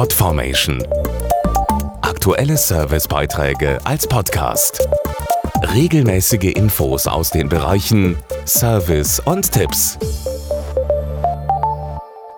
Podformation. Aktuelle Servicebeiträge als Podcast. Regelmäßige Infos aus den Bereichen Service und Tipps.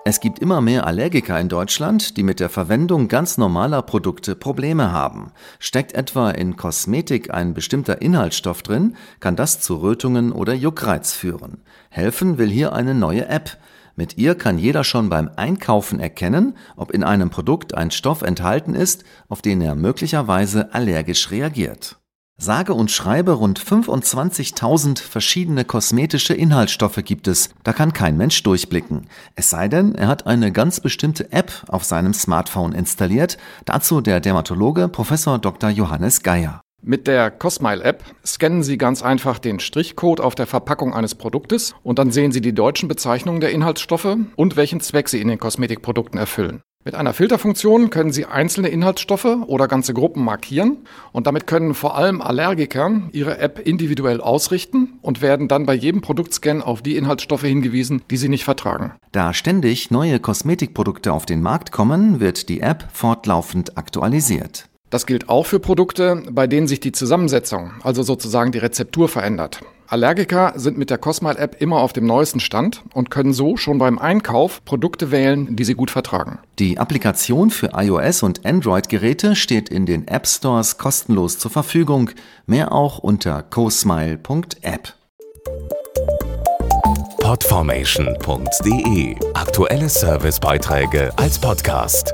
Es gibt immer mehr Allergiker in Deutschland, die mit der Verwendung ganz normaler Produkte Probleme haben. Steckt etwa in Kosmetik ein bestimmter Inhaltsstoff drin, kann das zu Rötungen oder Juckreiz führen. Helfen will hier eine neue App. Mit ihr kann jeder schon beim Einkaufen erkennen, ob in einem Produkt ein Stoff enthalten ist, auf den er möglicherweise allergisch reagiert. Sage und schreibe rund 25.000 verschiedene kosmetische Inhaltsstoffe gibt es. Da kann kein Mensch durchblicken. Es sei denn, er hat eine ganz bestimmte App auf seinem Smartphone installiert. Dazu der Dermatologe Professor Dr. Johannes Geier. Mit der Cosmile-App scannen Sie ganz einfach den Strichcode auf der Verpackung eines Produktes und dann sehen Sie die deutschen Bezeichnungen der Inhaltsstoffe und welchen Zweck sie in den Kosmetikprodukten erfüllen. Mit einer Filterfunktion können Sie einzelne Inhaltsstoffe oder ganze Gruppen markieren und damit können vor allem Allergiker ihre App individuell ausrichten und werden dann bei jedem Produktscan auf die Inhaltsstoffe hingewiesen, die sie nicht vertragen. Da ständig neue Kosmetikprodukte auf den Markt kommen, wird die App fortlaufend aktualisiert. Das gilt auch für Produkte, bei denen sich die Zusammensetzung, also sozusagen die Rezeptur verändert. Allergiker sind mit der Cosmile-App immer auf dem neuesten Stand und können so schon beim Einkauf Produkte wählen, die sie gut vertragen. Die Applikation für iOS und Android-Geräte steht in den App Stores kostenlos zur Verfügung. Mehr auch unter cosmile.app. Podformation.de Aktuelle Servicebeiträge als Podcast.